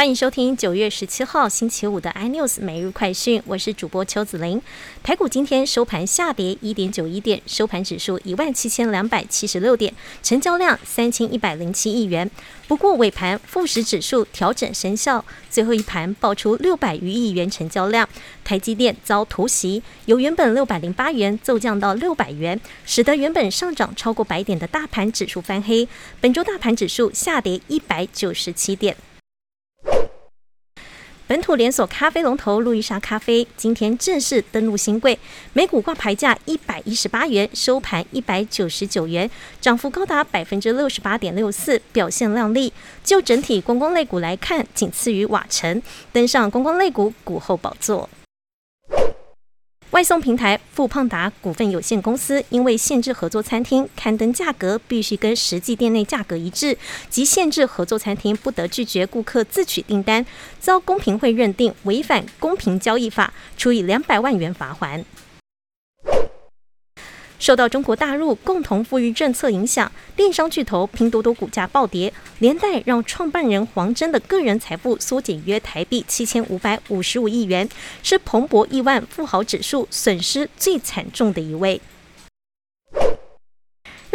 欢迎收听九月十七号星期五的 iNews 每日快讯，我是主播邱子玲。台股今天收盘下跌一点九一点，收盘指数一万七千两百七十六点，成交量三千一百零七亿元。不过尾盘富时指数调整生效，最后一盘爆出六百余亿元成交量，台积电遭突袭，由原本六百零八元骤降到六百元，使得原本上涨超过百点的大盘指数翻黑。本周大盘指数下跌一百九十七点。本土连锁咖啡龙头路易莎咖啡今天正式登陆新贵，每股挂牌价一百一十八元，收盘一百九十九元，涨幅高达百分之六十八点六四，表现亮丽。就整体观光类股来看，仅次于瓦城，登上观光类股股后宝座。外送平台富胖达股份有限公司因为限制合作餐厅刊登价格必须跟实际店内价格一致，及限制合作餐厅不得拒绝顾客自取订单，遭公平会认定违反公平交易法，处以两百万元罚款。受到中国大陆共同富裕政策影响，电商巨头拼多多股价暴跌，连带让创办人黄峥的个人财富缩减约台币七千五百五十五亿元，是彭博亿万富豪指数损失最惨重的一位。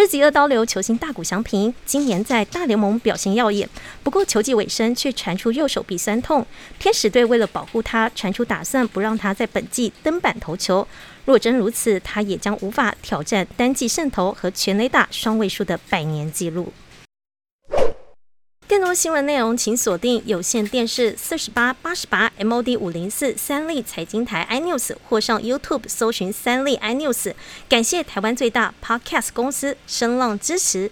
日籍二刀流球星大谷翔平今年在大联盟表现耀眼，不过球季尾声却传出右手臂酸痛。天使队为了保护他，传出打算不让他在本季登板投球。若真如此，他也将无法挑战单季胜投和全垒打双位数的百年纪录。更多新闻内容，请锁定有线电视四十八八十八 MOD 五零四三立财经台 iNews，或上 YouTube 搜寻三立 iNews。感谢台湾最大 Podcast 公司声浪支持。